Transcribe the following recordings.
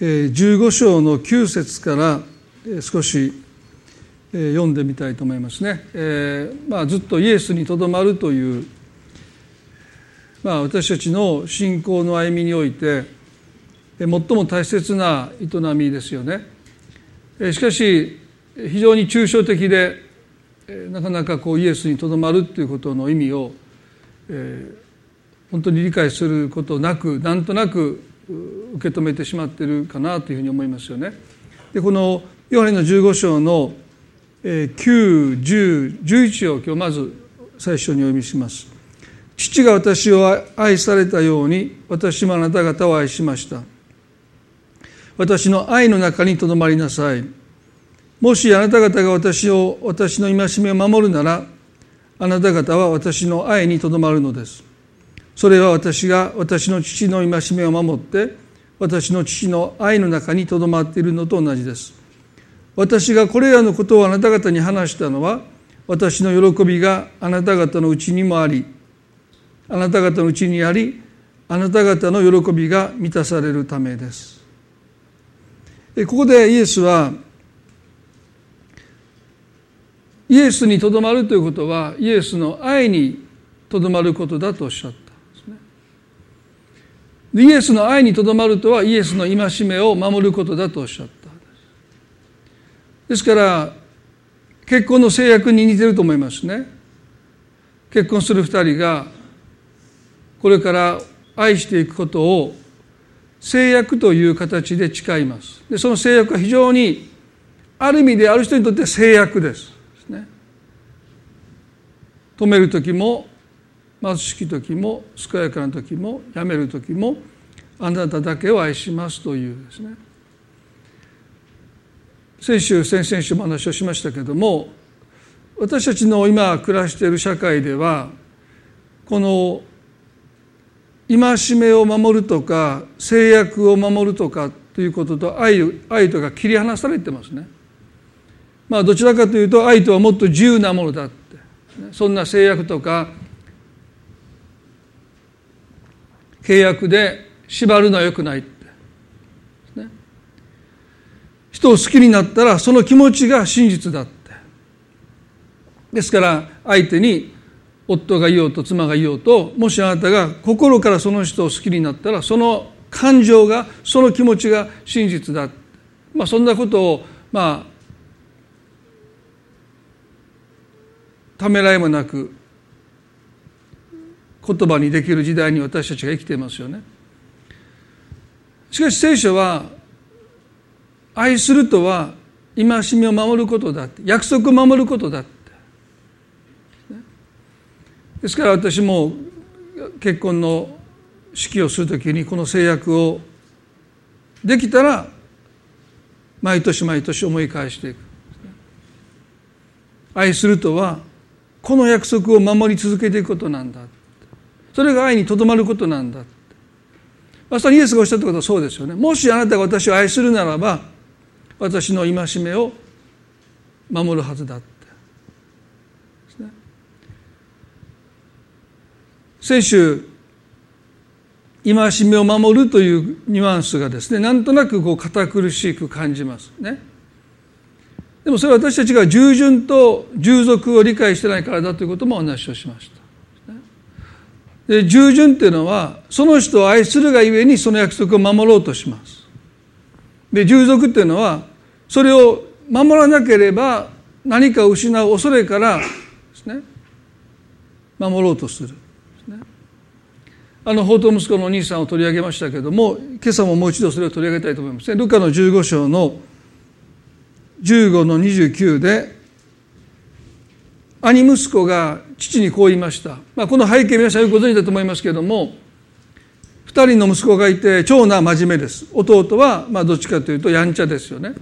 15章の9節から少し読んでみたいと思いますね。えーまあ、ずっとイエスにとどまるという、まあ、私たちの信仰の歩みにおいて最も大切な営みですよね。しかし非常に抽象的でなかなかこうイエスにとどまるということの意味を、えー、本当に理解することなくなんとなく受け止めてしまっているかなというふうに思いますよね。でこのヨハネの15章の9、10、11を今日まず最初にお読みします。父が私を愛されたように私もあなた方を愛しました。私の愛の中にとどまりなさい。もしあなた方が私を私の戒めを守るならあなた方は私の愛にとどまるのです。それは私が私の父の戒めを守って私の父の愛の中にとどまっているのと同じです。私がこれらのことをあなた方に話したのは私の喜びがあなた方のうちにもありあなた方のうちにありあなた方の喜びが満たされるためですここでイエスはイエスにとどまるということはイエスの愛にとどまることだとおっしゃったイエスの愛にとどまるとはイエスの戒めを守ることだとおっしゃった。ですから結婚の制約に似てると思いますね。結婚する二人がこれから愛していくことを制約という形で誓います。でその制約は非常にある意味である人にとって制約です。止める時も貧しき時も健やかな時もやめる時もあなただけを愛しますというですね先週先々週も話をしましたけども私たちの今暮らしている社会ではこの戒めを守るとか制約を守るとかということと愛愛とか切り離されてますね。まあどちらかというと愛とはもっと自由なものだってそんな制約とか契約で縛るのはよくない人を好きになったらその気持ちが真実だって。ですから相手に夫がいようと妻がいようともしあなたが心からその人を好きになったらその感情がその気持ちが真実だ、まあ、そんなことをまあためらいもなく言葉にできる時代に私たちが生きていますよね。しかし聖書は愛するとは戒めを守ることだって約束を守ることだって。ですから私も結婚の式をするときにこの制約をできたら毎年毎年思い返していく。愛するとはこの約束を守り続けていくことなんだそれが愛にとどまることなんだ。まさにイエスがおっしゃったことはそうですよね。もしあなたが私を愛するならば私の戒めを守るはずだって。ね。先週戒めを守るというニュアンスがですねなんとなくこう堅苦しく感じますね。でもそれは私たちが従順と従属を理解してないからだということもお話をしました。で従順っていうのはその人を愛するがゆえにその約束を守ろうとします。で従属っていうのはそれを守らなければ何かを失う恐れからですね守ろうとする。す、ね。あの法と息子のお兄さんを取り上げましたけども今朝ももう一度それを取り上げたいと思います。ねルカの15章の15の29で兄息子が父にこう言いました、まあ、この背景皆さんよくご存知だと思いますけれども2人の息子がいて長男は真面目です。弟はまあどっちかというとやんちゃですよね。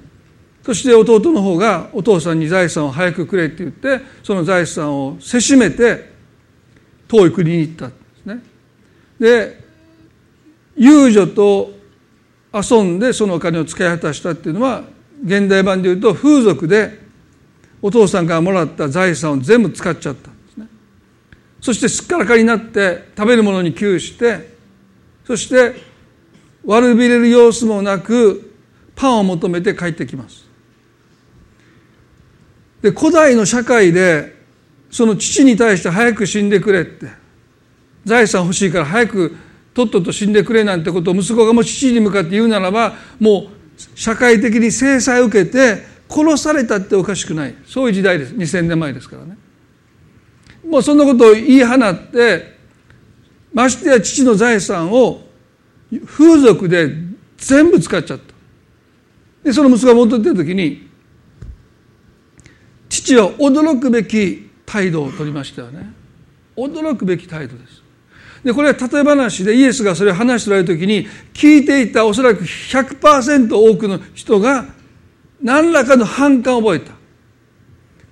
そして弟の方がお父さんに財産を早くくれって言ってその財産をせしめて遠い国に行ったんですね。で遊女と遊んでそのお金を使い果たしたっていうのは現代版でいうと風俗でお父さんからもらった財産を全部使っちゃったんですね。そしてすっからかになって食べるものに窮してそして悪びれる様子もなくパンを求めて帰ってきますで古代の社会でその父に対して早く死んでくれって財産欲しいから早くとっとと死んでくれなんてことを息子がもし父に向かって言うならばもう社会的に制裁を受けて殺されたっておかしくない。そういう時代です。2000年前ですからね。もうそんなことを言い放ってましてや父の財産を風俗で全部使っちゃった。でその息子が戻ってる時に父は驚くべき態度を取りましたよね。驚くべき態度です。でこれは例え話でイエスがそれを話しておられる時に聞いていたおそらく100%多くの人が何らかの反感を覚えた。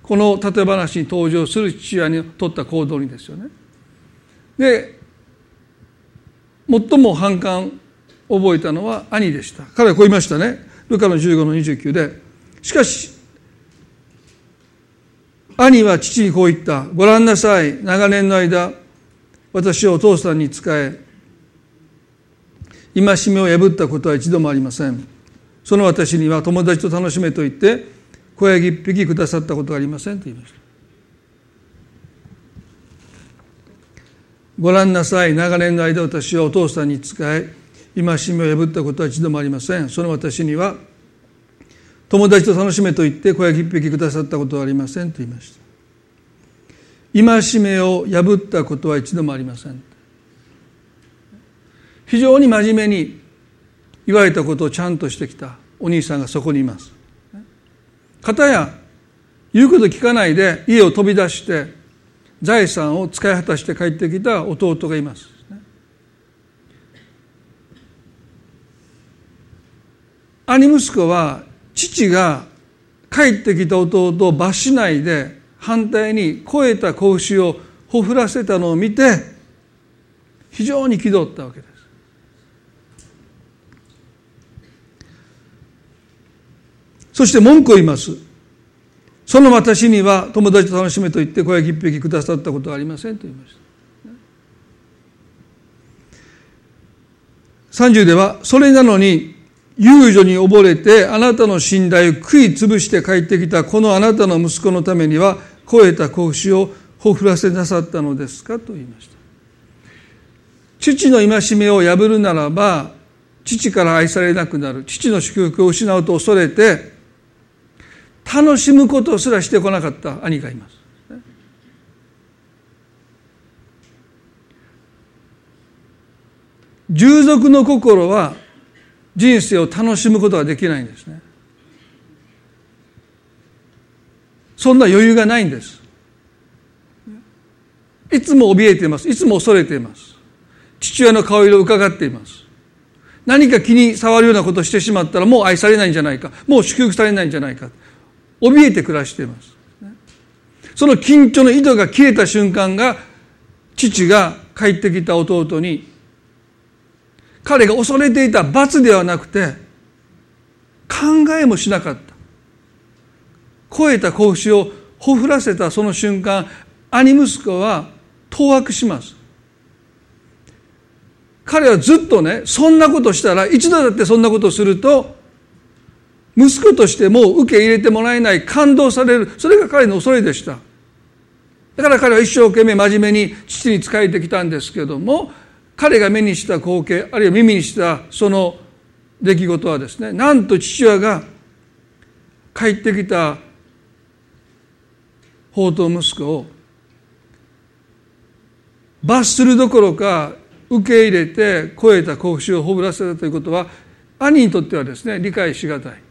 この例え話に登場する父親に取った行動にですよね。で最も反感を覚えたのは兄でした。彼はこう言いましたね。ルカの15の29でしかし兄は父にこう言った。ご覧なさい。長年の間私はお父さんに仕え戒めを破ったことは一度もありません。その私には友達と楽しめと言って小ヤギ一匹くださったことがありませんと言いました。ご覧なさい。長年の間私はお父さんに仕え戒めを破ったことは一度もありません。その私には友達と楽しめと言って小ヤギ一匹くださったことはありませんと言いました。戒めを破ったことは一度もありません。非常に真面目に言われたことをちゃんとしてきた。お兄さんがそこにいます。片や言うこと聞かないで家を飛び出して財産を使い果たして帰ってきた弟がいます。兄息子は父が帰ってきた弟を罰しないで反対に超えた子牛をほふらせたのを見て非常に気取ったわけです。そして文句を言います。その私には友達と楽しめと言って小焼一匹くださったことはありませんと言いました。30ではそれなのに遊女に溺れてあなたの信頼を食い潰して帰ってきたこのあなたの息子のためには超えた子牛をほふらせなさったのですかと言いました父の戒めを破るならば父から愛されなくなる父の祝福を失うと恐れて楽しむことすらしてこなかった兄がいます。従属の心は人生を楽しむことができないんですね。そんな余裕がないんです。いつも怯えています。いつも恐れています。父親の顔色を伺っています。何か気に障るようなことをしてしまったらもう愛されないんじゃないか。もう祝福されないんじゃないか。怯えて暮らしています。その緊張の井戸が切れた瞬間が父が帰ってきた弟に彼が恐れていた罰ではなくて考えもしなかった。超えた子をほふらせたその瞬間兄息子は当惑します。彼はずっとねそんなことしたら一度だってそんなことすると息子としても受け入れてもらえない感動される。それが彼の恐れでした。だから彼は一生懸命真面目に父に仕えてきたんですけども彼が目にした光景あるいは耳にしたその出来事はですねなんと父親が帰ってきた宝刀息子を罰するどころか受け入れて超えた子牛をほぶらせたということは兄にとってはですね理解しがたい。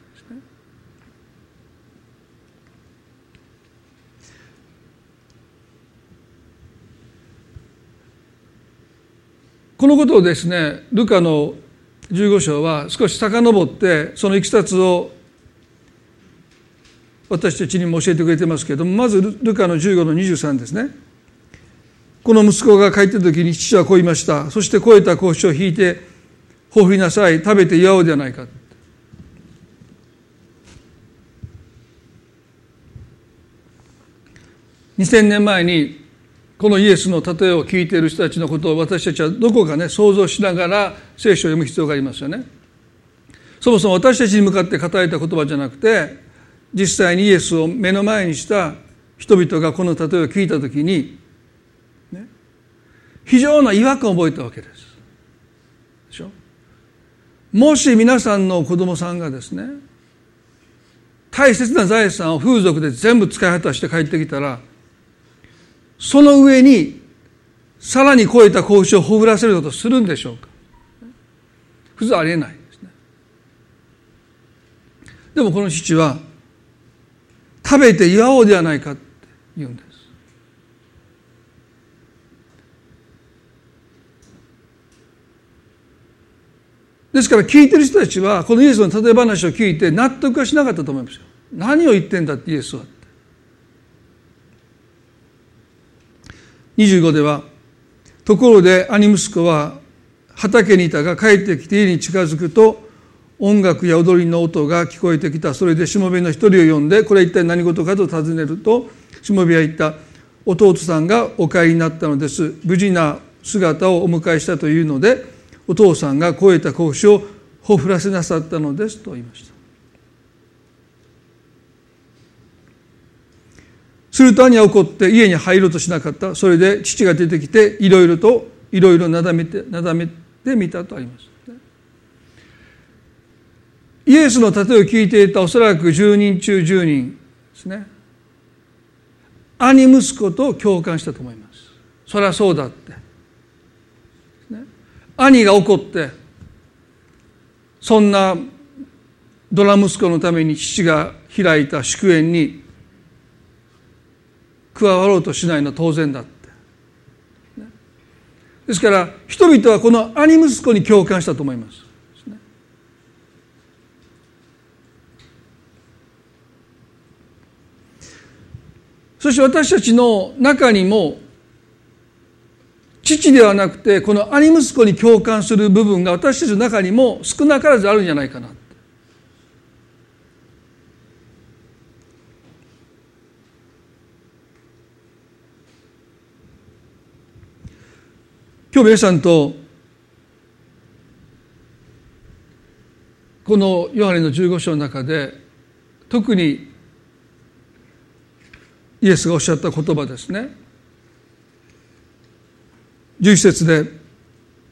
このことをですねルカの15章は少し遡ってそのいきさつを私たちにも教えてくれてますけれどもまずルカの15の23ですね。この息子が帰った時に父はこう言いました。そして肥えた子牛を引いてほふりなさい食べて祝おうではないか。2000年前にこのイエスの例えを聞いている人たちのことを私たちはどこかね想像しながら聖書を読む必要がありますよね。そもそも私たちに向かって語られた言葉じゃなくて実際にイエスを目の前にした人々がこの例えを聞いた時に、ね、非常な違和感を覚えたわけです。でしょ？もし皆さんの子供さんがですね大切な財産を風俗で全部使い果たして帰ってきたらその上にさらに超えた交渉をほぐらせることするんでしょうか？普通ありえないですね。でもこの父は食べて祝おうではないかって言うんです。ですから聞いてる人たちはこのイエスの例え話を聞いて納得はしなかったと思いますよ。何を言ってんだってイエスは。25ではところで兄息子は畑にいたが帰ってきて家に近づくと音楽や踊りの音が聞こえてきたそれでしもべの一人を呼んでこれ一体何事かと尋ねるとしもべは言った弟さんがお帰りになったのです。無事な姿をお迎えしたというのでお父さんが超えた格子をほふらせなさったのですと言いました。すると兄は怒って家に入ろうとしなかった。それで父が出てきていろいろといろいろなだめてなだめてみたとあります。イエスの例えを聞いていたおそらく10人中10人ですね。兄息子と共感したと思います。そりゃそうだって、ね、兄が怒ってそんなドラ息子のために父が開いた祝宴に加わろうとしないのは当然だって、ね、ですから人々はこの兄息子に共感したと思います。そして私たちの中にも父ではなくてこの兄息子に共感する部分が私たちの中にも少なからずあるんじゃないかな。今日皆さんとこのヨハネの15章の中で特にイエスがおっしゃった言葉ですね。11節で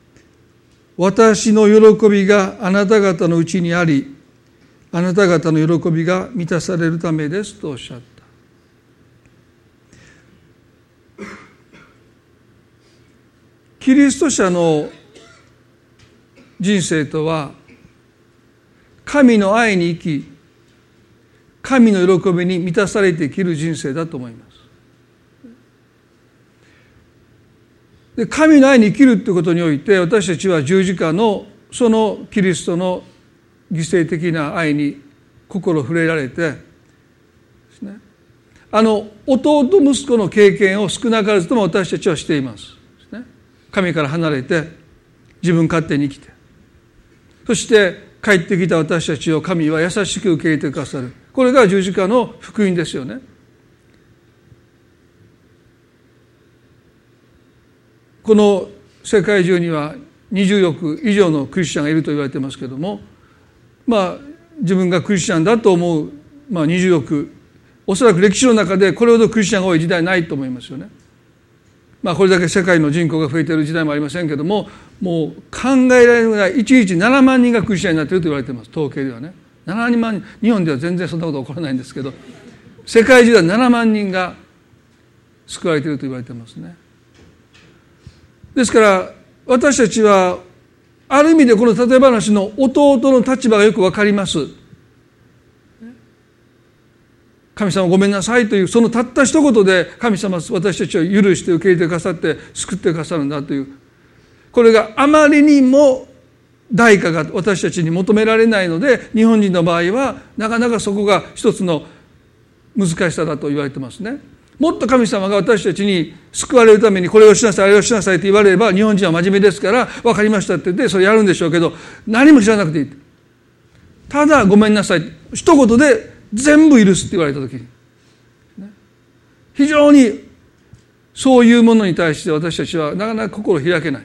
「私の喜びがあなた方のうちにありあなた方の喜びが満たされるためです」とおっしゃった。キリスト者の人生とは神の愛に生き神の喜びに満たされて生きる人生だと思います。で神の愛に生きるということにおいて私たちは十字架のそのキリストの犠牲的な愛に心触れられてですねあの弟息子の経験を少なからずとも私たちはしています。神から離れて自分勝手に生きてそして帰ってきた私たちを神は優しく受け入れてくださるこれが十字架の福音ですよね。この世界中には20億以上のクリスチャンがいると言われてますけどもまあ自分がクリスチャンだと思う、まあ、20億おそらく歴史の中でこれほどクリスチャンが多い時代ないと思いますよね。まあこれだけ世界の人口が増えている時代もありませんけどももう考えられるぐらい1日7万人がクリスチャンになっていると言われています統計ではね。7万人日本では全然そんなこと起こらないんですけど世界中では7万人が救われていると言われてますねですから私たちはある意味でこの例え話の弟の立場がよく分かります神様ごめんなさいというそのたった一言で神様私たちを許して受け入れてくださって救ってくださるんだという。これがあまりにも代価が私たちに求められないので日本人の場合はなかなかそこが一つの難しさだと言われてますね。もっと神様が私たちに救われるためにこれをしなさいあれをしなさいと言われれば日本人は真面目ですから分かりましたって言ってそれやるんでしょうけど何も知らなくていい。ただごめんなさい。一言で全部許すって言われた時。に非常にそういうものに対して私たちはなかなか心開けない。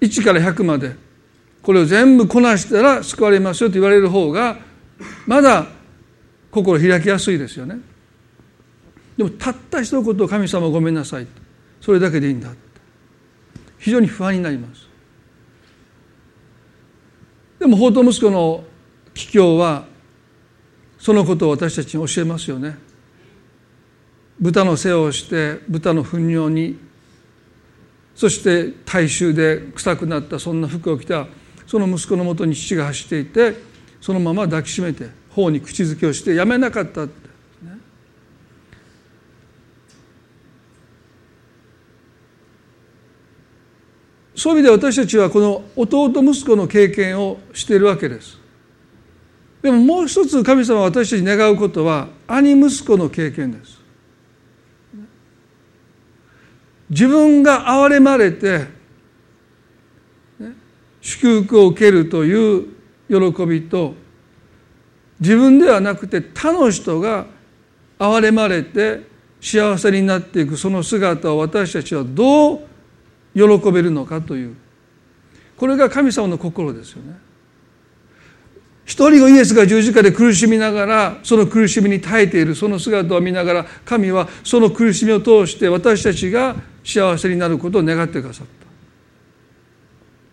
1から100までこれを全部こなしたら救われますよと言われる方がまだ心開きやすいですよね。でもたった一言神様ごめんなさい。それだけでいいんだ。非常に不安になります。でも法と息子の帰郷はそのことを私たちに教えますよね。豚の世話をして豚の糞尿にそして大衆で臭くなったそんな服を着たその息子のもとに父が走っていてそのまま抱きしめて頬に口づけをしてやめなかった。って、ね、そういう意味で私たちはこの弟息子の経験をしているわけです。でももう一つ神様は私たちに願うことは兄息子の経験です自分が憐れまれて、祝福を受けるという喜びと自分ではなくて他の人が憐れまれて幸せになっていくその姿を私たちはどう喜べるのかというこれが神様の心ですよね。一人のイエスが十字架で苦しみながらその苦しみに耐えているその姿を見ながら神はその苦しみを通して私たちが幸せになることを願ってくださっ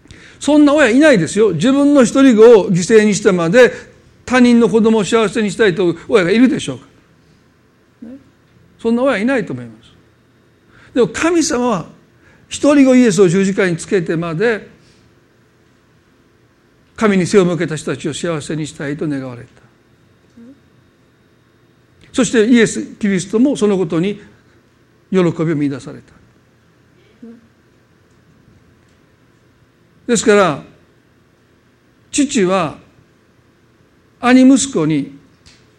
た。そんな親いないですよ。自分の一人子を犠牲にしてまで他人の子供を幸せにしたいという親がいるでしょうか、そんな親いないと思います。でも神様は一人子イエスを十字架につけてまで神に背を向けた人たちを幸せにしたいと願われた。そしてイエス・キリストもそのことに喜びを見出された。ですから父は兄息子に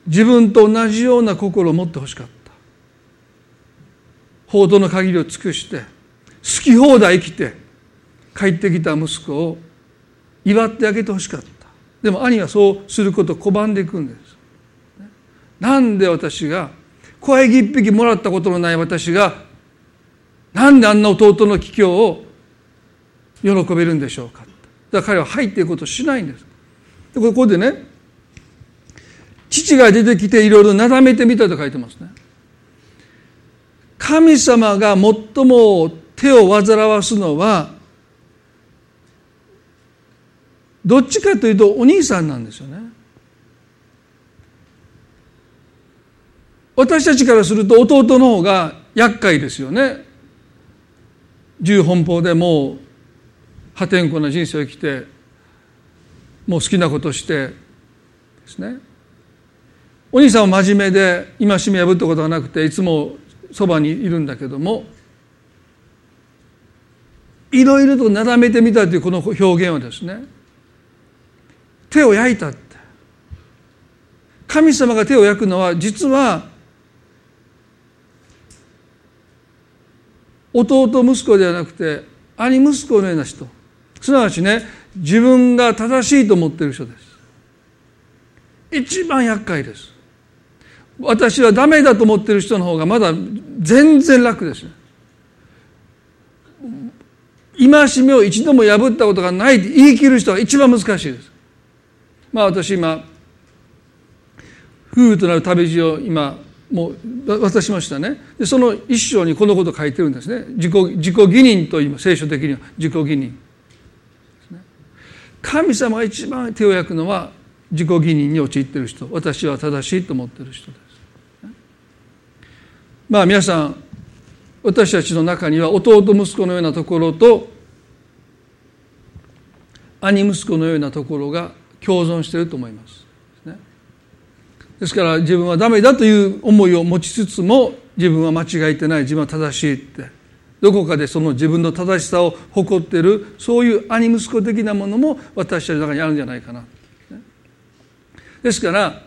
自分と同じような心を持ってほしかった。報道の限りを尽くして好き放題生きて帰ってきた息子を祝ってあげてほしかった。でも兄はそうすることを拒んでいくんです。なんで私が小ヤギ一匹もらったことのない私がなんであんな弟の帰郷を喜べるんでしょうか。だから彼は入っていくことをしないんです。でここでね父が出てきていろいろなだめてみたと書いてますね。神様が最も手を煩わすのはどっちかというとお兄さんなんですよね。私たちからすると弟の方が厄介ですよね。自由奔放でもう破天荒な人生を生きてもう好きなことしてですね。お兄さんは真面目で戒め破ったことがなくていつもそばにいるんだけどもいろいろとなだめてみたというこの表現はですね手を焼いたって。神様が手を焼くのは実は弟息子ではなくて兄息子のような人。すなわちね自分が正しいと思ってる人です。一番厄介です。私はダメだと思ってる人の方がまだ全然楽です。戒めを一度も破ったことがないって言い切る人が一番難しいです。まあ私今夫婦となる旅路を今もう渡しましたね。でその一章にこのこと書いてるんですね。自己自己義認と言います。聖書的には。自己義認神様が一番手を焼くのは自己義認に陥っている人。私は正しいと思ってる人です。まあ皆さん私たちの中には弟息子のようなところと兄息子のようなところが共存していると思います。ですから自分はダメだという思いを持ちつつも自分は間違えてない自分は正しいって。どこかでその自分の正しさを誇っているそういう兄息子的なものも私たちの中にあるんじゃないかな。ですから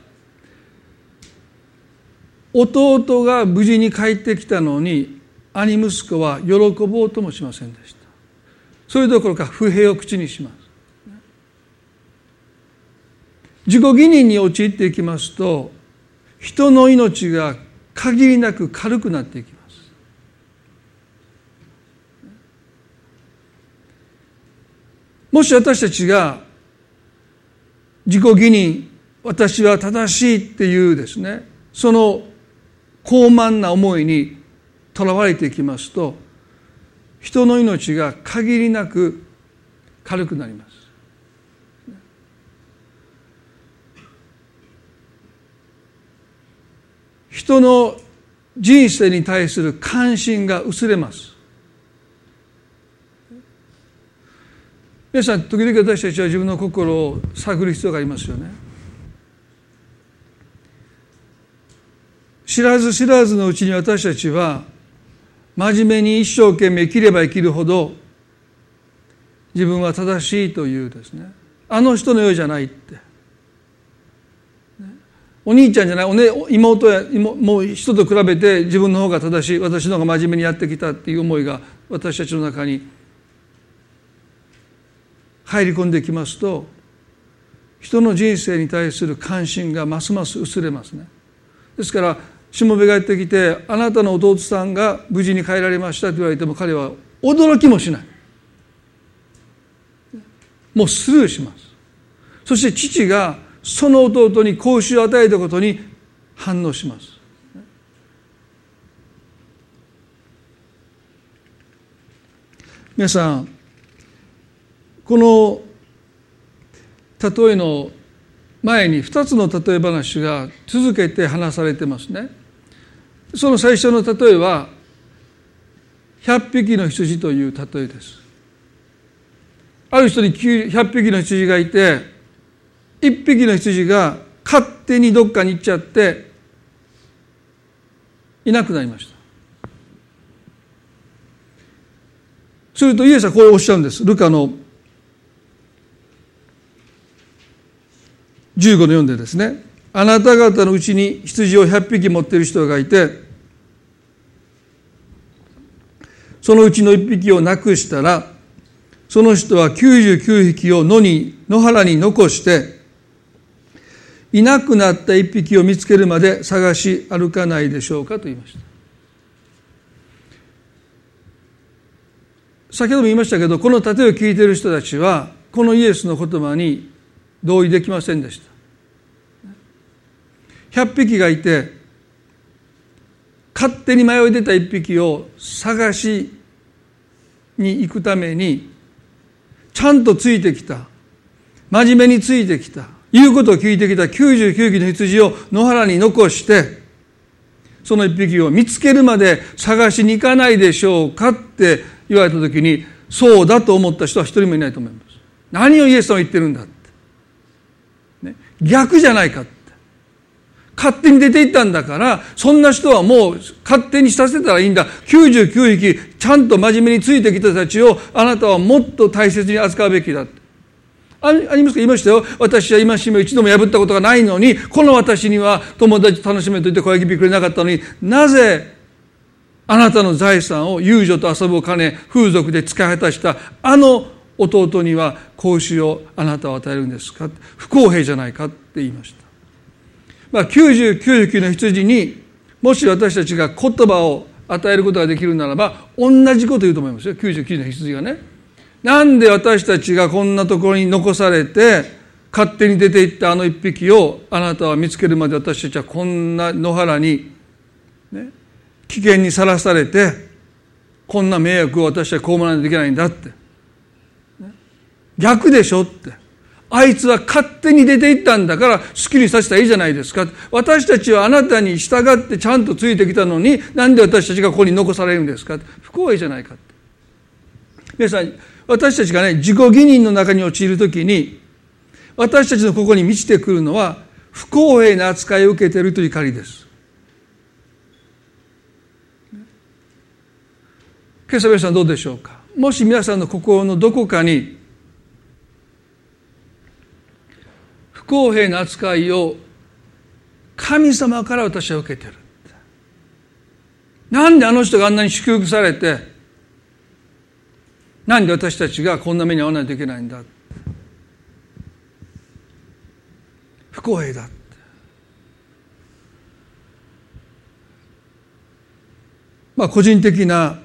弟が無事に帰ってきたのに兄息子は喜ぼうともしませんでした。それどころか不平を口にします。自己義認に陥っていきますと人の命が限りなく軽くなっていきますもし私たちが自己義認私は正しいっていうですねその高慢な思いにとらわれていきますと人の命が限りなく軽くなります。人の人生に対する関心が薄れます。皆さん時々私たちは自分の心を探る必要がありますよね。知らず知らずのうちに私たちは真面目に一生懸命生きれば生きるほど自分は正しいというですねあの人のようじゃないってお兄ちゃんじゃないお、ね、妹やもう人と比べて自分の方が正しい私の方が真面目にやってきたっていう思いが私たちの中に入り込んできますと人の人生に対する関心がますます薄れますね。ですからしもべがやってきてあなたの弟さんが無事に帰られましたと言われても彼は驚きもしない。もうスルーします。そして父がその弟に子牛を与えたことに反応します。皆さんこの例えの前に2つの例え話が続けて話されてますね。その最初の例えは100匹の羊という例えです。ある人に100匹の羊がいて1匹の羊が勝手にどっかに行っちゃっていなくなりました。するとイエスはこうおっしゃるんです。ルカの15の4でですね。あなた方のうちに羊を100匹持っている人がいてそのうちの1匹をなくしたらその人は99匹を野に野原に残していなくなった1匹を見つけるまで探し歩かないでしょうかと言いました。先ほども言いましたけどこの例えを聞いている人たちはこのイエスの言葉に同意できませんでした。100匹がいて勝手に迷い出た1匹を探しに行くためにちゃんとついてきた。真面目についてきた。言うことを聞いてきた99匹の羊を野原に残してその1匹を見つけるまで探しに行かないでしょうかって言われた時にそうだと思った人は一人もいないと思います。何をイエスさんは言ってるんだって、ね、逆じゃないかって。勝手に出ていったんだからそんな人はもう勝手にさせたらいいんだ。99匹ちゃんと真面目についてきた人たちをあなたはもっと大切に扱うべきだありますか？言いましたよ。私は今しめ一度も破ったことがないのにこの私には友達楽しめと言って声響くれなかったのになぜあなたの財産を遊女と遊ぶお金風俗で使い果たしたあの弟には子牛をあなたは与えるんですか？不公平じゃないかって言いました。まあ、99匹の羊にもし私たちが言葉を与えることができるならば同じこと言うと思いますよ。99の羊がね。なんで私たちがこんなところに残されて勝手に出ていったあの一匹をあなたは見つけるまで私たちはこんな野原に、ね、危険にさらされてこんな迷惑を私は被らないといけないんだって。逆でしょって。あいつは勝手に出ていったんだから好きにさせたらいいじゃないですか。私たちはあなたに従ってちゃんとついてきたのに、なんで私たちがここに残されるんですか不公平じゃないか。皆さん、私たちがね、自己義認の中に陥るときに、私たちのここに満ちてくるのは、不公平な扱いを受けているという怒りです。今朝皆さんどうでしょうか？もし皆さんの心のどこかに不公平な扱いを神様から私は受けてるなんであの人があんなに祝福されてなんで私たちがこんな目に遭わないといけないんだ？不公平だまあ個人的な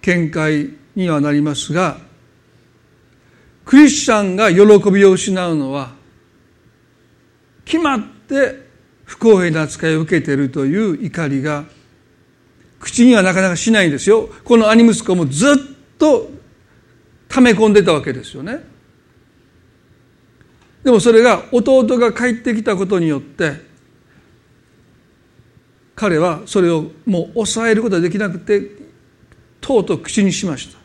見解にはなりますがクリスチャンが喜びを失うのは決まって不公平な扱いを受けているという怒りが口にはなかなかしないんですよ。この兄息子もずっとと溜め込んでたわけですよね。でもそれが弟が帰ってきたことによって彼はそれをもう抑えることができなくてとうとう口にしました。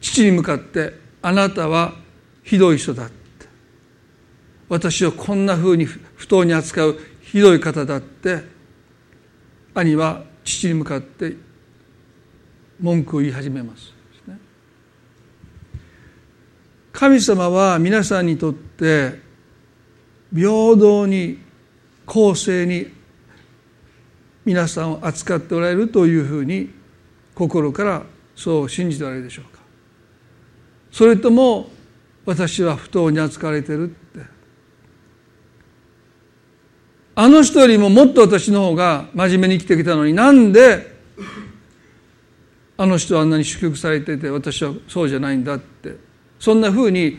父に向かって「あなたはひどい人だ」って。私をこんなふうに不当に扱うひどい方だって。兄は父に向かって文句を言い始めます。神様は皆さんにとって平等に公正に皆さんを扱っておられるというふうに心からそう信じておられるでしょうか。それとも私は不当に扱われてるって。あの人よりももっと私の方が真面目に生きてきたのになんであの人はあんなに祝福されてて私はそうじゃないんだって。そんなふうに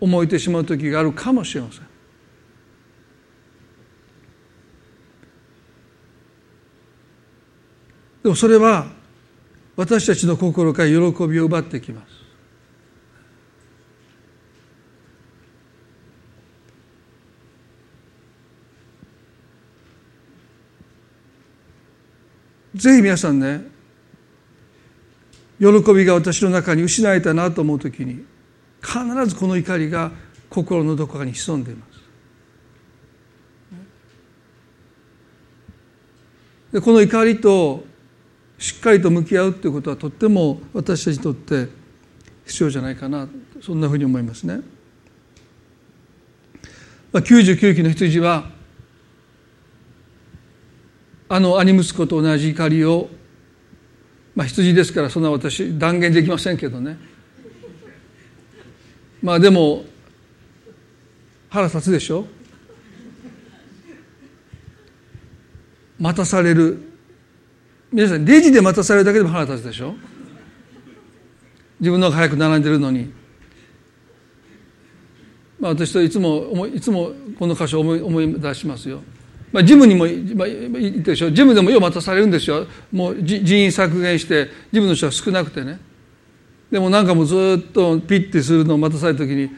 思えてしまう時があるかもしれません。でもそれは私たちの心から喜びを奪ってきます。ぜひ皆さんね喜びが私の中に失えたなと思う時に必ずこの怒りが心のどこかに潜んでいますでこの怒りとしっかりと向き合うということはとっても私たちにとって必要じゃないかなそんなふうに思いますね。99期の羊はあの兄息子と同じ怒りを、まあ、羊ですからそんな私断言できませんけどね。まあでも腹立つでしょ？待たされる。皆さんレジで待たされるだけでも腹立つでしょ？自分の方が早く並んでるのに。まあ私といつもいつもこの箇所を思い思い出しますよ。まあ、ジムにも、まあ、言ってでしょジムでもよう待たされるんですよ。もう人員削減してジムの人は少なくてね。でもなんかもうずっとピッてするのを待たされた時に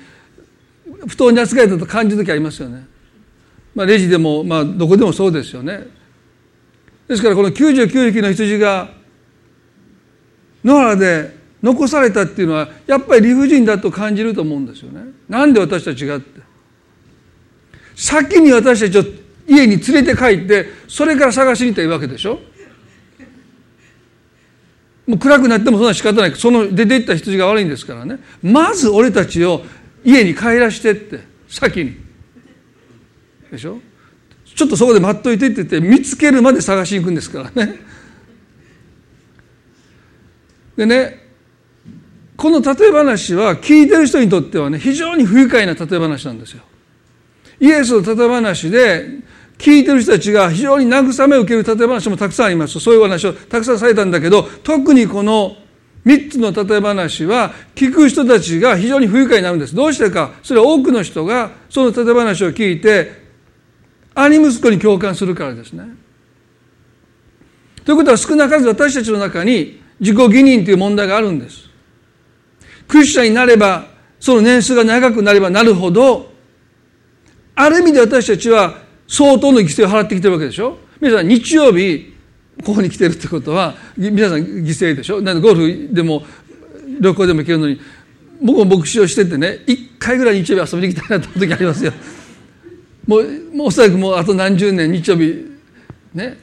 不当に扱いだと感じる時ありますよね、まあ、レジでも、まあ、どこでもそうですよね。ですからこの99匹の羊が野原で残されたっていうのはやっぱり理不尽だと感じると思うんですよね。なんで私たちがって。先に私たちを家に連れて帰ってそれから探しに行ったいいわけでしょ？もう暗くなってもそんな仕方ない。その出て行った羊が悪いんですからね。まず俺たちを家に帰らしてって先に。でしょ？ちょっとそこで待っといてって言って見つけるまで探しに行くんですからね。でねこの例え話は聞いてる人にとってはね非常に不愉快な例え話なんですよ。イエスの例え話で聞いてる人たちが非常に慰めを受ける例え話もたくさんありますそういう話をたくさんされたんだけど特にこの3つの例え話は聞く人たちが非常に不愉快になるんですどうしてかそれは多くの人がその例え話を聞いて兄息子に共感するからですね。ということは少なからず私たちの中に自己義認という問題があるんです。クリスチャンになればその年数が長くなればなるほどある意味で私たちは相当の犠牲を払ってきてるわけでしょ？皆さん日曜日ここに来てるってことは皆さん犠牲でしょ？なんでゴルフでも旅行でも行けるのに僕も牧師をしててね一回ぐらい日曜日遊びに行きたいなと思う時ありますよ。もうもうおそらくもうあと何十年日曜日ね？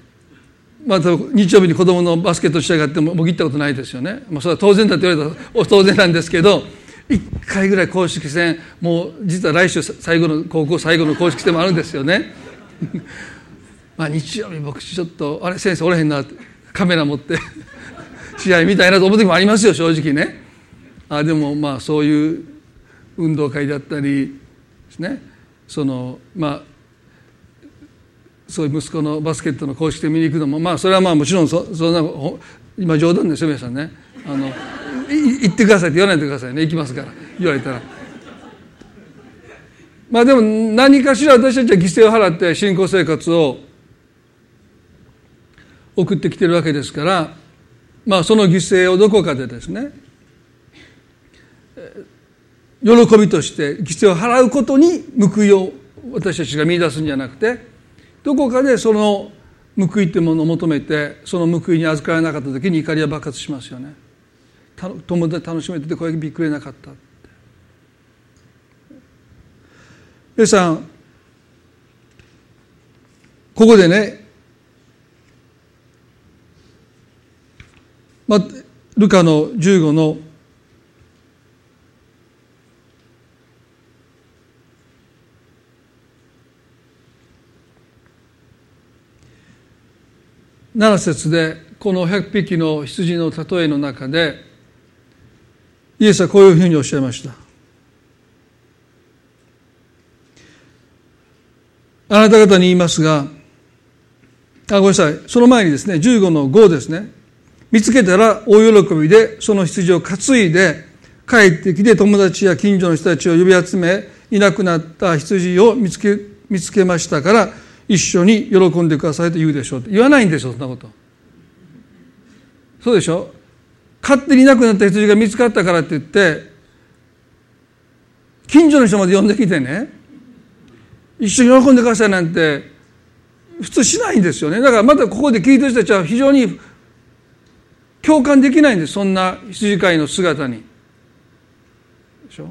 また日曜日に子供のバスケット試合があっても僕行ったことないですよね、まあ、それは当然だって言われたら当然なんですけど一回ぐらい公式戦もう実は来週最後の高校最後の公式戦もあるんですよね。まあ日曜日僕ちょっとあれ先生おれへんなカメラ持って 試合見たいなと思う時もありますよ正直ね。あでもまあそういう運動会だったりですね。そのまあそういう息子のバスケットの公式で見に行くのもまあそれはまあもちろんそそんな今冗談ですよ皆さんね。あの行ってくださいって言わないでくださいね。行きますから。言われたら。まあでも何かしら私たちは犠牲を払って信仰生活を送ってきてるわけですからまあその犠牲をどこかでですね喜びとして犠牲を払うことに報いを私たちが見出すんじゃなくてどこかでその報いというものを求めてその報いに預からなかった時に怒りは爆発しますよね。友達楽しめてて声びっくれなかった。皆さんここでね、ま、ルカの15の7節でこの100匹の羊の例えの中でイエスはこういうふうにおっしゃいました。あなた方に言いますがあごめんなさい。その前にですね15の5ですね。見つけたら大喜びでその羊を担いで帰ってきて友達や近所の人たちを呼び集めいなくなった羊を見つけ見つけましたから一緒に喜んでくださいと言うでしょう言わないんですよそんなこと。そうでしょ？勝手にいなくなった羊が見つかったからって言って近所の人まで呼んできてね。一緒に喜んでくださいなんて普通しないんですよね。だからまたここで聞いてる人たちは非常に共感できないんですそんな羊飼いの姿に。でしょ？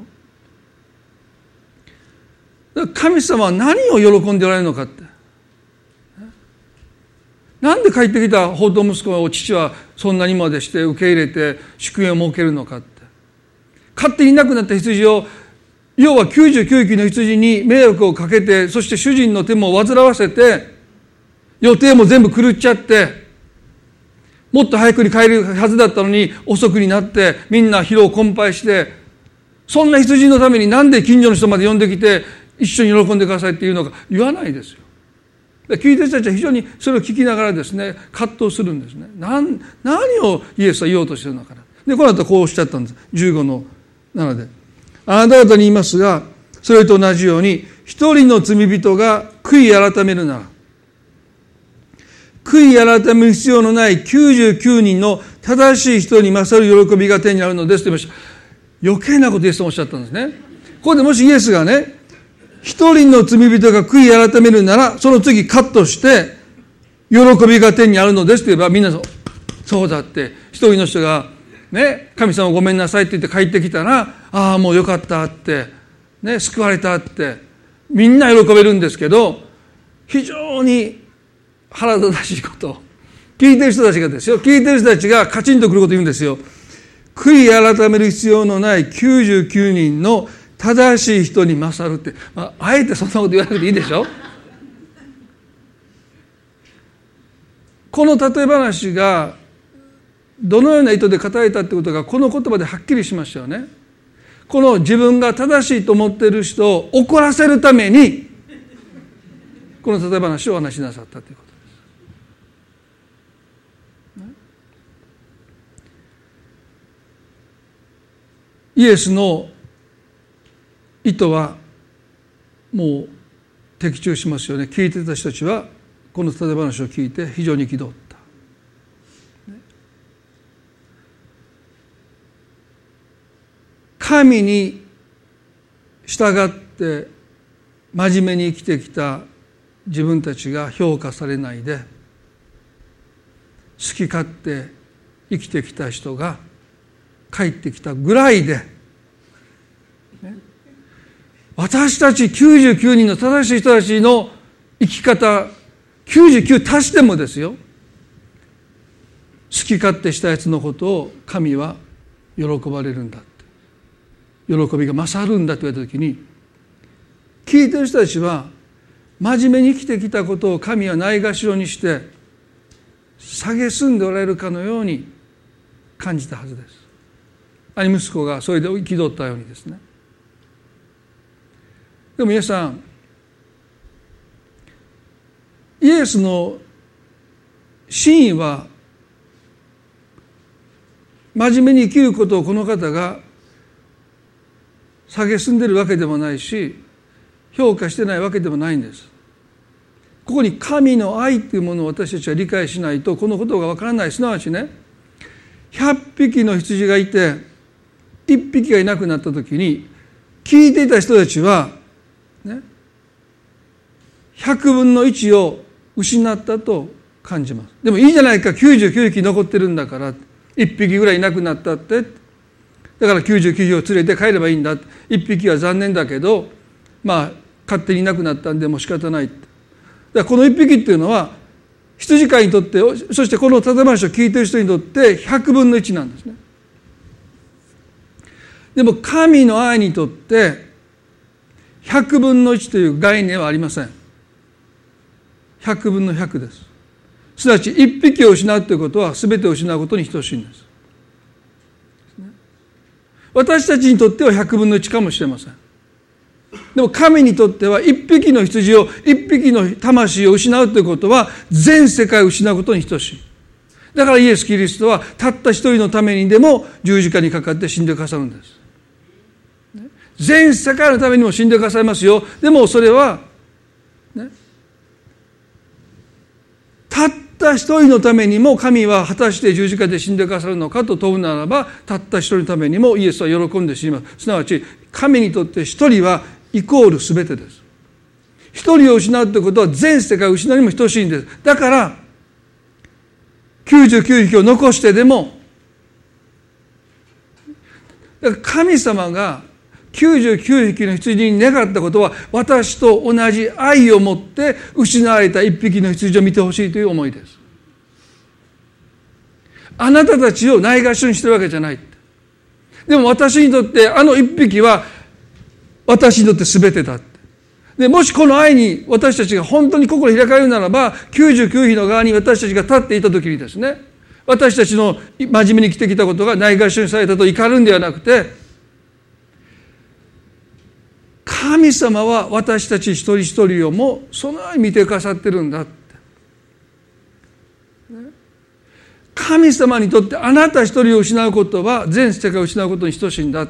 神様は何を喜んでおられるのかって。なんで帰ってきた宝刀息子を父はそんなにまでして受け入れて祝宴を設けるのかって。勝手にいなくなった羊を要は99匹の羊に迷惑をかけてそして主人の手も煩わせて予定も全部狂っちゃってもっと早くに帰るはずだったのに遅くになってみんな疲労困憊してそんな羊のためになんで近所の人まで呼んできて一緒に喜んでくださいっていうのか言わないですよ。聞いてる人たちは非常にそれを聞きながらですね葛藤するんですね。何をイエスは言おうとしてるのかな。でこの後こうおっしゃったんです。15の7で。あなた方に言いますがそれと同じように一人の罪人が悔い改めるなら悔い改める必要のない99人の正しい人に勝る喜びが手にあるのですと言いました。余計なことイエスとおっしゃったんですね。ここでもしイエスがね一人の罪人が悔い改めるなら、その次カットして、喜びが天にあるのですと言えば、みんなそうだって、一人の人が、ね、神様ごめんなさいって言って帰ってきたら、ああ、もうよかったって、ね、救われたって、みんな喜べるんですけど、非常に腹立たしいこと。聞いてる人たちがですよ、聞いてる人たちがカチンとくること言うんですよ。悔い改める必要のない99人の正しい人に勝るって、まあ、あえてそんなこと言わなくていいでしょ？この例え話がどのような意図で語られたってことがこの言葉ではっきりしましたよね。この自分が正しいと思っている人を怒らせるためにこの例え話をお話しなさったということです。イエスの意図はもう的中しますよね聞いてた人たちはこの例え話を聞いて非常に憤った。神に従って真面目に生きてきた自分たちが評価されないで好き勝手生きてきた人が帰ってきたぐらいで私たち99人の正しい人たちの生き方99足してもですよ好き勝手したやつのことを神は喜ばれるんだ喜びが勝るんだと言われた時に聞いてる人たちは真面目に生きてきたことを神はないがしろにして蔑んでおられるかのように感じたはずです。兄息子がそれで憤ったようにですね。でも皆さんイエスの真意は真面目に生きることをこの方が蔑んでるわけでもないし評価してないわけでもないんです。ここに神の愛っていうものを私たちは理解しないとこのことがわからない。すなわちね100匹の羊がいて1匹がいなくなった時に聞いていた人たちはね100分の1を失ったと感じます。でもいいじゃないか。99匹残ってるんだから1匹ぐらいいなくなったって。だから99匹を連れて帰ればいいんだ。1匹は残念だけどまあ勝手にいなくなったんでも仕方ないだからこの1匹っていうのは羊飼いにとってそしてこの建話を聞いてる人にとって100分の1なんですね。でも神の愛にとって100分の1という概念はありません。100分の100です。すなわち1匹を失うということは全てを失うことに等しいんです。私たちにとっては100分の1かもしれません。でも神にとっては一匹の羊を一匹の魂を失うということは全世界を失うことに等しい。だからイエス・キリストはたった一人のためにでも十字架にかかって死んでくださるんです。全世界のためにも死んでくださいますよ。でもそれは、ね、たったた一人のためにも神は果たして十字架で死んでくださるのかと問うならばたった一人のためにもイエスは喜んで死にます。すなわち神にとって一人はイコール全てです。一人を失うということは全世界を失うにも等しいんです。だから99匹を残してでも神様が99匹の羊に願ったことは私と同じ愛を持って失われた一匹の羊を見てほしいという思いです。あなたたちをないがしろにしてるわけじゃないでも私にとってあの一匹は私にとって全てだでもしこの愛に私たちが本当に心開かれるならば99匹の側に私たちが立っていた時にですね私たちの真面目に生きてきたことがないがしろにされたと怒るんではなくて神様は私たち一人一人をもうそのように見てくださってるんだって。神様にとってあなた一人を失うことは全世界を失うことに等しいんだ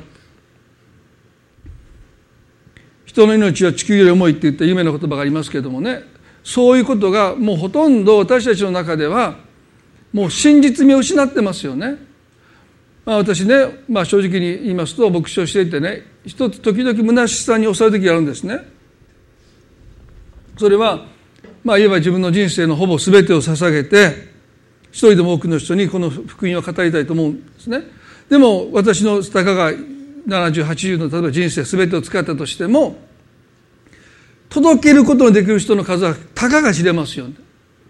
人の命は地球より重いって言った有名な言葉がありますけどもね。そういうことがもうほとんど私たちの中ではもう真実味を失ってますよね。まあ、私ね、まあ、正直に言いますと牧師をしていてね一つ時々虚しさに襲う時があるんですね。それはまあ言えば自分の人生のほぼ全てを捧げて一人でも多くの人にこの福音を語りたいと思うんですね。でも私のたかが7080の例えば人生全てを使ったとしても届けることのできる人の数はたかが知れますよね。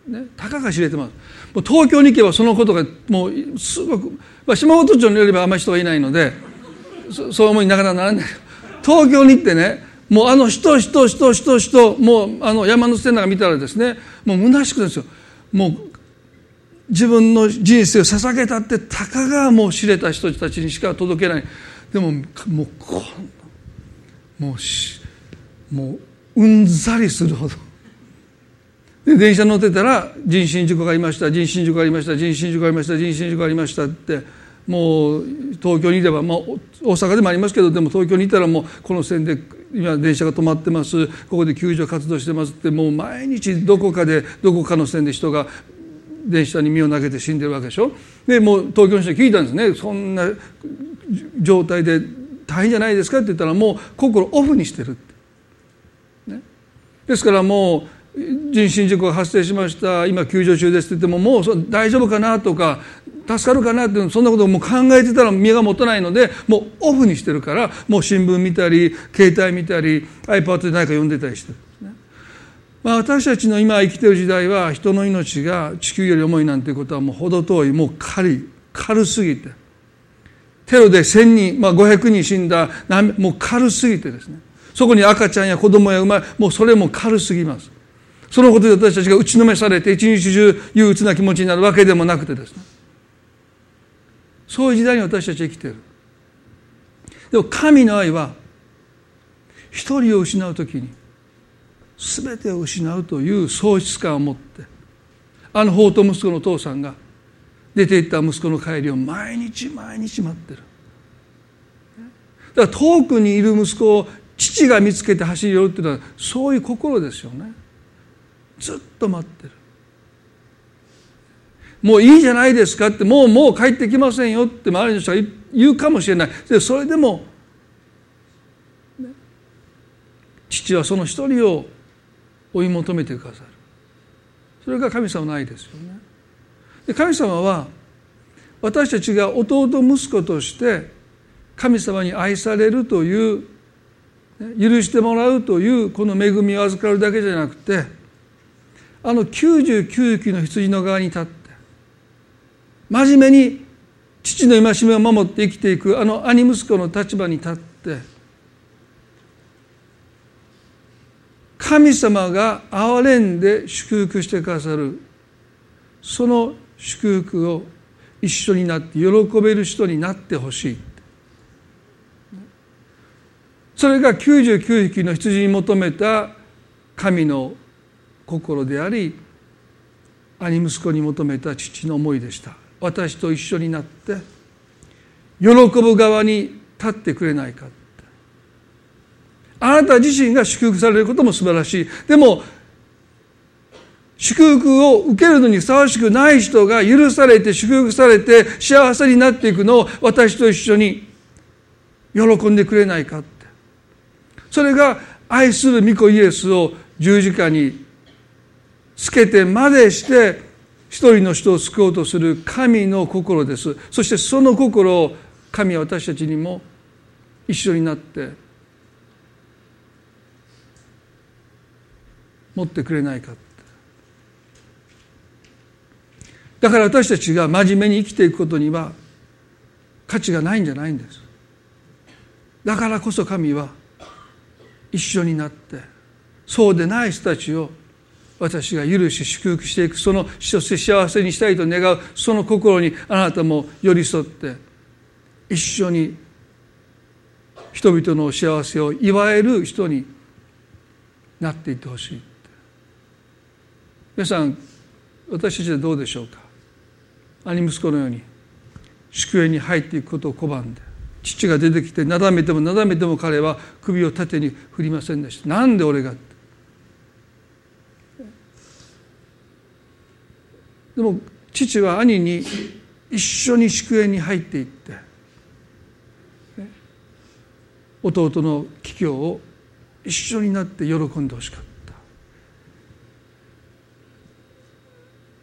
ねたかが知れてます。もう東京に行けばそのことがもうすごく、まあ、島本町によればあんまり人がいないのでそう思いながらならない。東京に行ってねもうあの人人人人人もうあの山の線なんか見たらですねもう虚しくですよ。もう自分の人生を捧げたってたかがもう知れた人たちにしか届けない。でももうこもうもううんざりするほど。で電車乗ってたら人身事故がありました人身事故がありました人身事故がありました人身事故がありましたってもう東京にいれば、まあ、大阪でもありますけどでも東京にいたらもうこの線で今電車が止まってます。ここで救助活動してますってもう毎日どこかでどこかの線で人が電車に身を投げて死んでるわけでしょ。でもう東京の人に聞いたんですね。そんな状態で大変じゃないですかって言ったらもう心オフにしてる、ね、ですからもう人身事故が発生しました。今救助中ですって言ってももう大丈夫かなとか助かるかなってそんなことをもう考えてたら身が持たないのでもうオフにしてるからもう新聞見たり携帯見たり iPad で何か読んでたりしてる。まあ、私たちの今生きてる時代は人の命が地球より重いなんていうことはもう程遠い。もう軽軽すぎて。テロで1,000人、まあ、500人死んだもう軽すぎてですね。そこに赤ちゃんや子供や生まれもうそれも軽すぎます。そのことで私たちが打ちのめされて一日中憂鬱な気持ちになるわけでもなくてですね。そういう時代に私たちは生きている。でも神の愛は一人を失う時に全てを失うという喪失感を持ってあの法と息子の父さんが出ていった息子の帰りを毎日毎日待ってる。だから遠くにいる息子を父が見つけて走り寄るっていうのはそういう心ですよね。ずっと待ってる。もういいじゃないですかってもうもう帰ってきませんよって周りの人が言うかもしれない。でそれでも、父はその一人を追い求めてくださる。それが神様の愛ですよね。で神様は私たちが弟息子として神様に愛されるという許してもらうというこの恵みを預かるだけじゃなくてあの99匹の羊の側に立って真面目に父の戒めを守って生きていくあの兄息子の立場に立って神様が憐れんで祝福してくださるその祝福を一緒になって喜べる人になってほしい。それが99匹の羊に求めた神の心であり兄息子に求めた父の思いでした。私と一緒になって喜ぶ側に立ってくれないかあなた自身が祝福されることも素晴らしい。でも祝福を受けるのにふさわしくない人が許されて祝福されて幸せになっていくのを私と一緒に喜んでくれないかって。それが愛する御子イエスを十字架につけてまでして一人の人を救おうとする神の心です。そしてその心を神は私たちにも一緒になって持ってくれないかだから私たちが真面目に生きていくことには価値がないんじゃないんです。だからこそ神は一緒になってそうでない人たちを私が許し祝福していくそのそして幸せにしたいと願うその心にあなたも寄り添って一緒に人々の幸せを祝える人になっていってほしい皆さん私たちはどうでしょうか？兄息子のように宿営に入っていくことを拒んで父が出てきてなだめてもなだめても彼は首を縦に振りませんでした。なんで俺がでも父は兄に一緒に祝宴に入っていって弟の帰郷を一緒になって喜んでほしかった。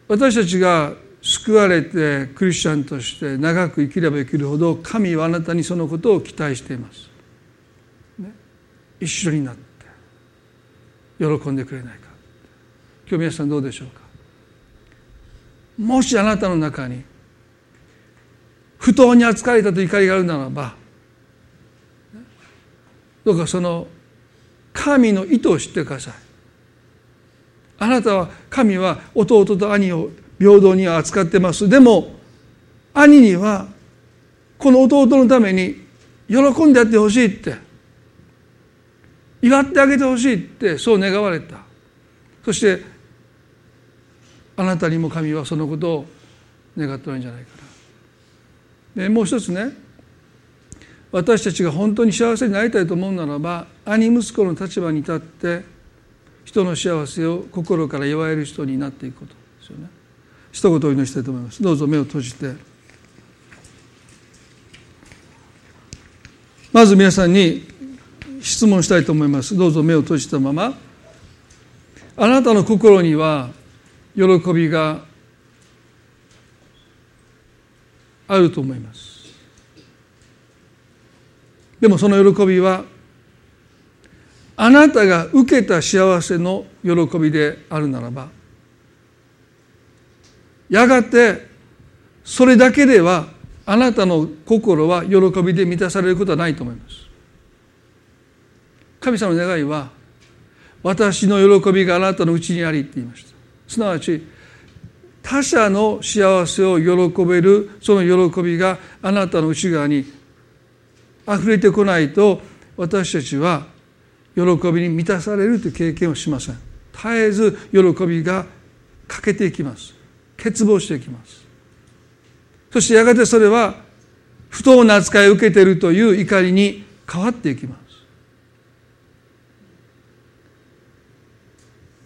私たちが救われてクリスチャンとして長く生きれば生きるほど神はあなたにそのことを期待しています、ね、一緒になって喜んでくれないか。今日皆さんどうでしょうか？もしあなたの中に不当に扱われたと怒りがあるならばどうかその神の意図を知ってください。あなたは神は弟と兄を平等に扱ってます。でも兄にはこの弟のために喜んでやってほしいって祝ってあげてほしいってそう願われた。そしてあなたにも神はそのことを願っておるんじゃないかな。でもう一つね私たちが本当に幸せになりたいと思うならば兄息子の立場に立って人の幸せを心から祝える人になっていくことですよね。一言お祈りしたいと思います。どうぞ目を閉じてまず皆さんに質問したいと思います。どうぞ目を閉じたままあなたの心には喜びがあると思います。でもその喜びはあなたが受けた幸せの喜びであるならばやがてそれだけではあなたの心は喜びで満たされることはないと思います。神様の願いは私の喜びがあなたのうちにありって言いました。すなわち他者の幸せを喜べるその喜びがあなたの内側に溢れてこないと私たちは喜びに満たされるという経験をしません。絶えず喜びが欠けていきます。欠乏していきます。そしてやがてそれは不当な扱いを受けているという怒りに変わっていきます。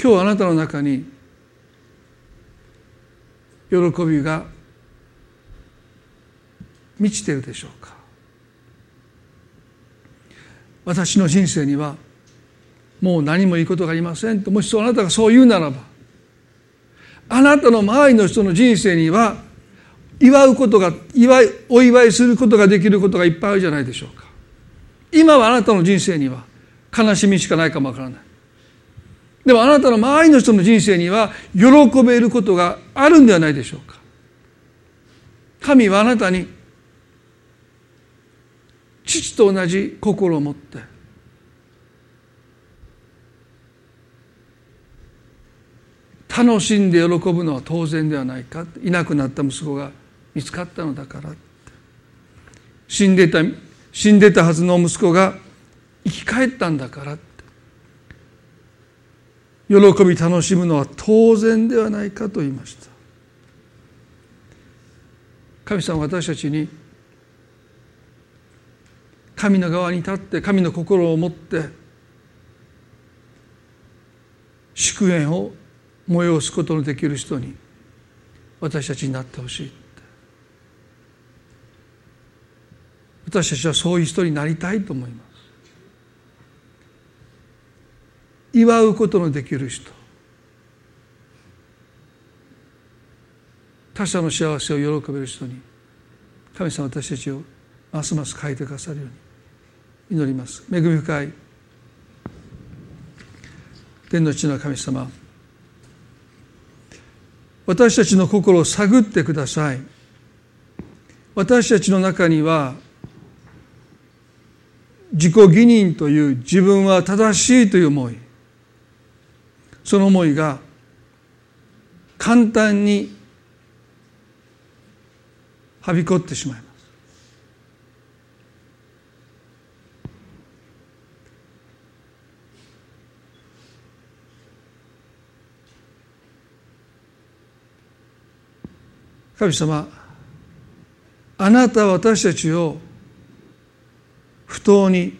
今日あなたの中に喜びが満ちているでしょうか？私の人生にはもう何もいいことがありませんともしそうあなたがそう言うならばあなたの周りの人の人生には祝うことが祝いお祝いすることができることがいっぱいあるじゃないでしょうか。今はあなたの人生には悲しみしかないかもわからない。でもあなたの周りの人の人生には喜べることがあるんではないでしょうか。神はあなたに父と同じ心を持って楽しんで喜ぶのは当然ではないか。いなくなった息子が見つかったのだから。死んでた死んでたはずの息子が生き返ったんだから。喜び楽しむのは当然ではないかと言いました。神様私たちに神の側に立って神の心を持って祝宴を催すことのできる人に私たちになってほしい私たちはそういう人になりたいと思います。祝うことのできる人。他者の幸せを喜べる人に神様私たちをますます変えてくださるように祈ります。恵み深い天の地の神様私たちの心を探ってください。私たちの中には自己義認という自分は正しいという思いその思いが簡単にはびこってしまいます。神様あなたは私たちを不当に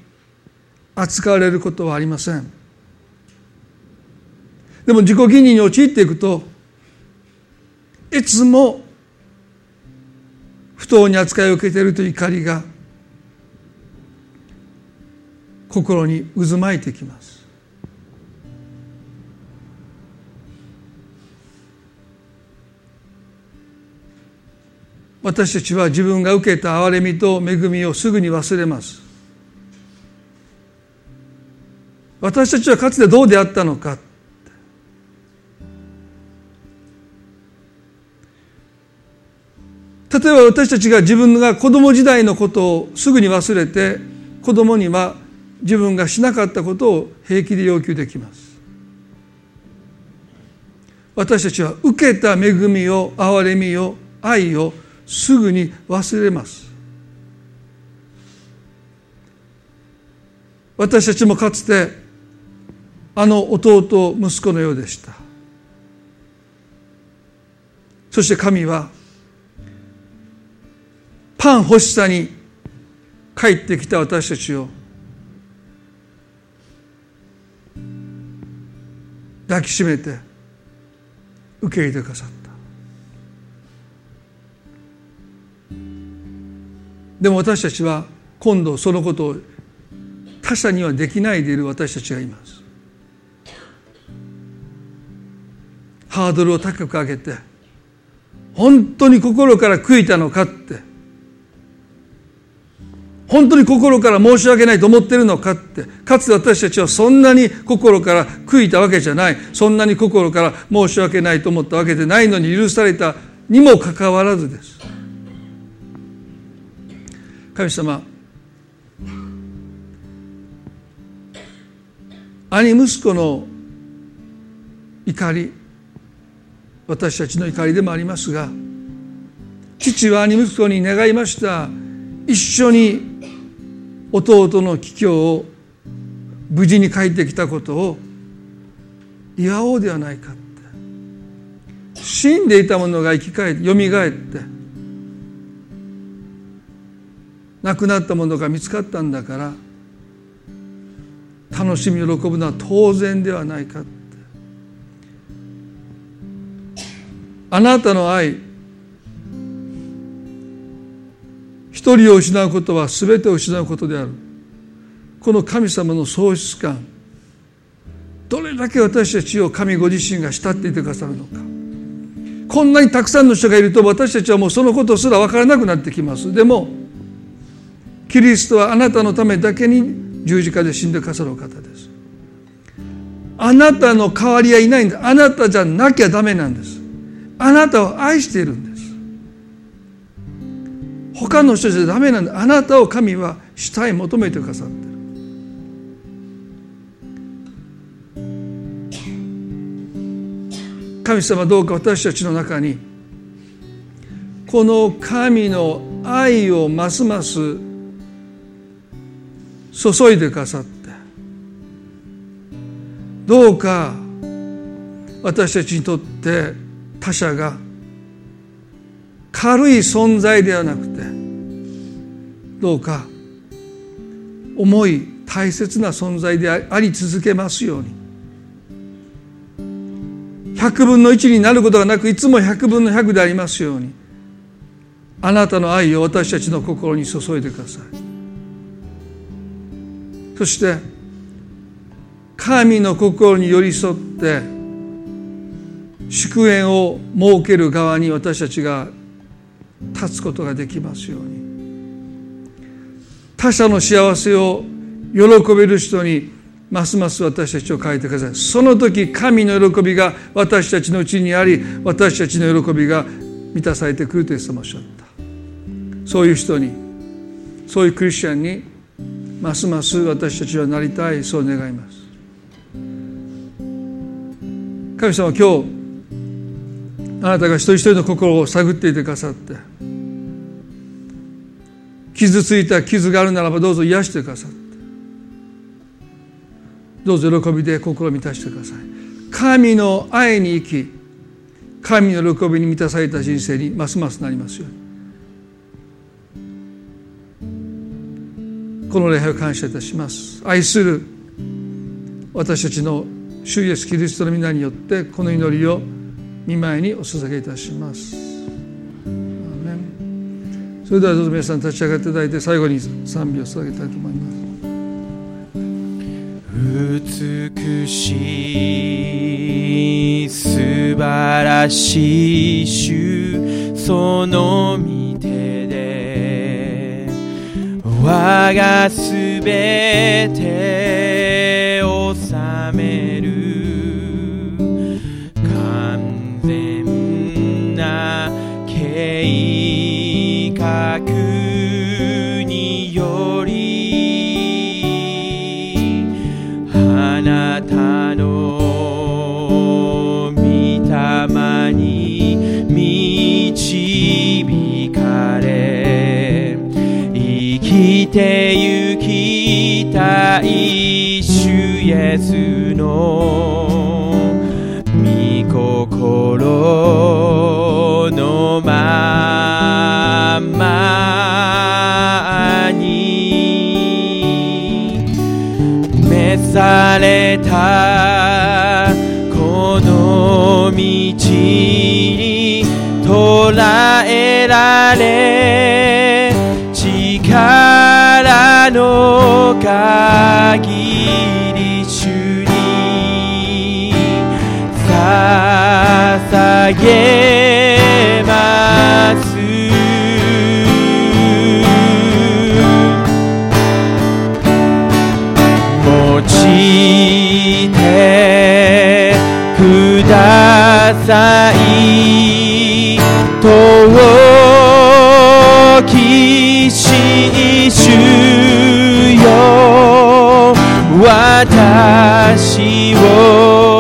扱われることはありません。でも自己義認に陥っていくといつも不当に扱いを受けているという怒りが心に渦巻いてきます。私たちは自分が受けた憐れみと恵みをすぐに忘れます。私たちはかつてどうであったのか。例えば私たちが自分が子供時代のことをすぐに忘れて子供には自分がしなかったことを平気で要求できます。私たちは受けた恵みを憐れみを愛をすぐに忘れます。私たちもかつてあの弟息子のようでした。そして神はパン欲しさに帰ってきた私たちを。抱きしめて受け入れてくださった。でも私たちは今度そのことを他者にはできないでいる私たちがいます。ハードルを高く上げて本当に心から悔いたのかって本当に心から申し訳ないと思ってるのかって。かつて私たちはそんなに心から悔いたわけじゃない。そんなに心から申し訳ないと思ったわけでないのに許されたにもかかわらずです。神様兄息子の怒り私たちの怒りでもありますが父は兄息子に願いました。一緒に弟の帰郷を無事に帰ってきたことを祝おうではないかって。死んでいたものが生き返ってよみがえってなくなったものが見つかったんだから楽しみ喜ぶのは当然ではないかって。あなたの愛一人を失うことは全てを失うことである。この神様の喪失感どれだけ私たちを神ご自身が慕っていてくださるのか。こんなにたくさんの人がいると私たちはもうそのことすら分からなくなってきます。でもキリストはあなたのためだけに十字架で死んでくださる方です。あなたの代わりはいないんですあなたじゃなきゃダメなんです。あなたを愛しているんです。他の人じゃダメなんであなたを神は慕い求めてくださってる。神様どうか私たちの中にこの神の愛をますます注いでくださってどうか私たちにとって他者が軽い存在ではなくてどうか重い大切な存在であり続けますように。100分の1になることがなくいつも100分の100でありますように。あなたの愛を私たちの心に注いでください。そして神の心に寄り添って祝宴を設ける側に私たちが立つことができますように。他者の幸せを喜べる人にますます私たちを変えてください。その時神の喜びが私たちのうちにあり私たちの喜びが満たされてくるとイエス様おっしゃった。そういう人にそういうクリスチャンにますます私たちはなりたい。そう願います。神様今日あなたが一人一人の心を探っていてくださって傷ついた傷があるならばどうぞ癒してくださってどうぞ喜びで心を満たしてください。神の愛に生き神の喜びに満たされた人生にますますなりますように。この礼拝を感謝いたします。愛する私たちの主イエスキリストの皆によってこの祈りを見舞いにお捧げいたします。それではどうぞ皆さん立ち上がっていただいて最後に賛美を捧げたいと思います。美しい素晴らしい主その御手で我がすべて治めてゆきたい主イエスの御心のままに。召されたこの道。限り主に捧げます。用いてください。遠きし主私を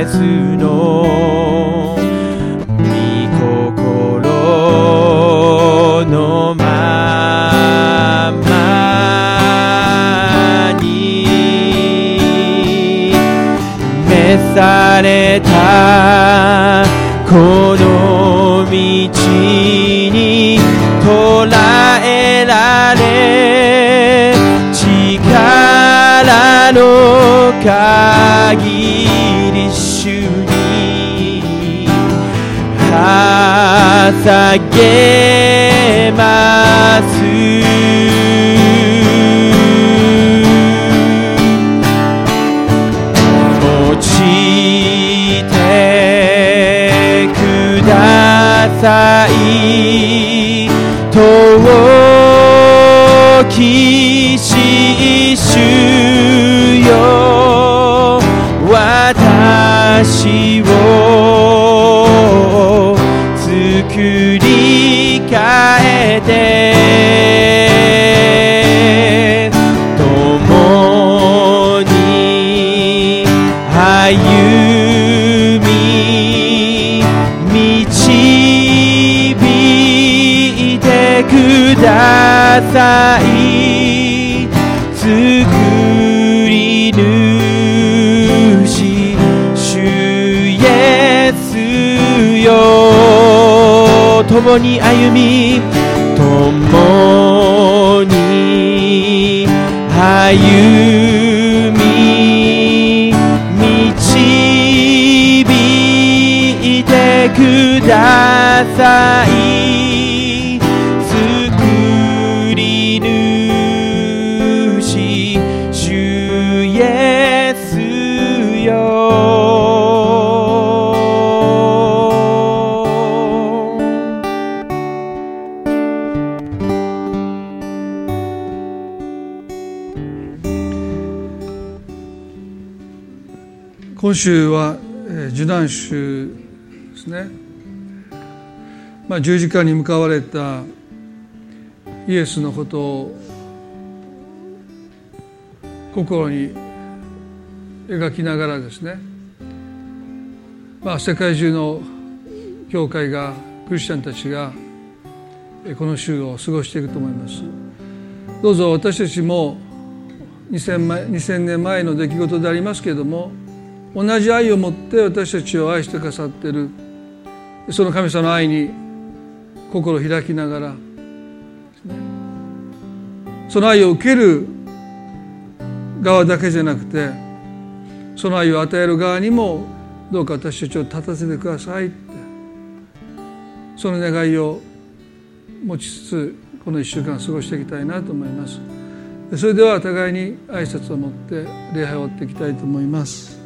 エスの御心のままに召されたこの道に捉えられ力の限捧げます。用いてください。遠きし主さい作り主主イエスよ共に歩み共に歩み導いてください週は、受難週ですね、まあ、十字架に向かわれたイエスのことを心に描きながらですね、まあ、世界中の教会がクリスチャンたちがこの週を過ごしていくと思います。どうぞ私たちも2000前2000年前の出来事でありますけれども同じ愛を持って私たちを愛してくださってる。その神様の愛に心を開きながら。その愛を受ける側だけじゃなくてその愛を与える側にもどうか私たちを立たせてくださいって。その願いを持ちつつこの1週間過ごしていきたいなと思います。それでは互いに挨拶を持って礼拝を終わっていきたいと思います。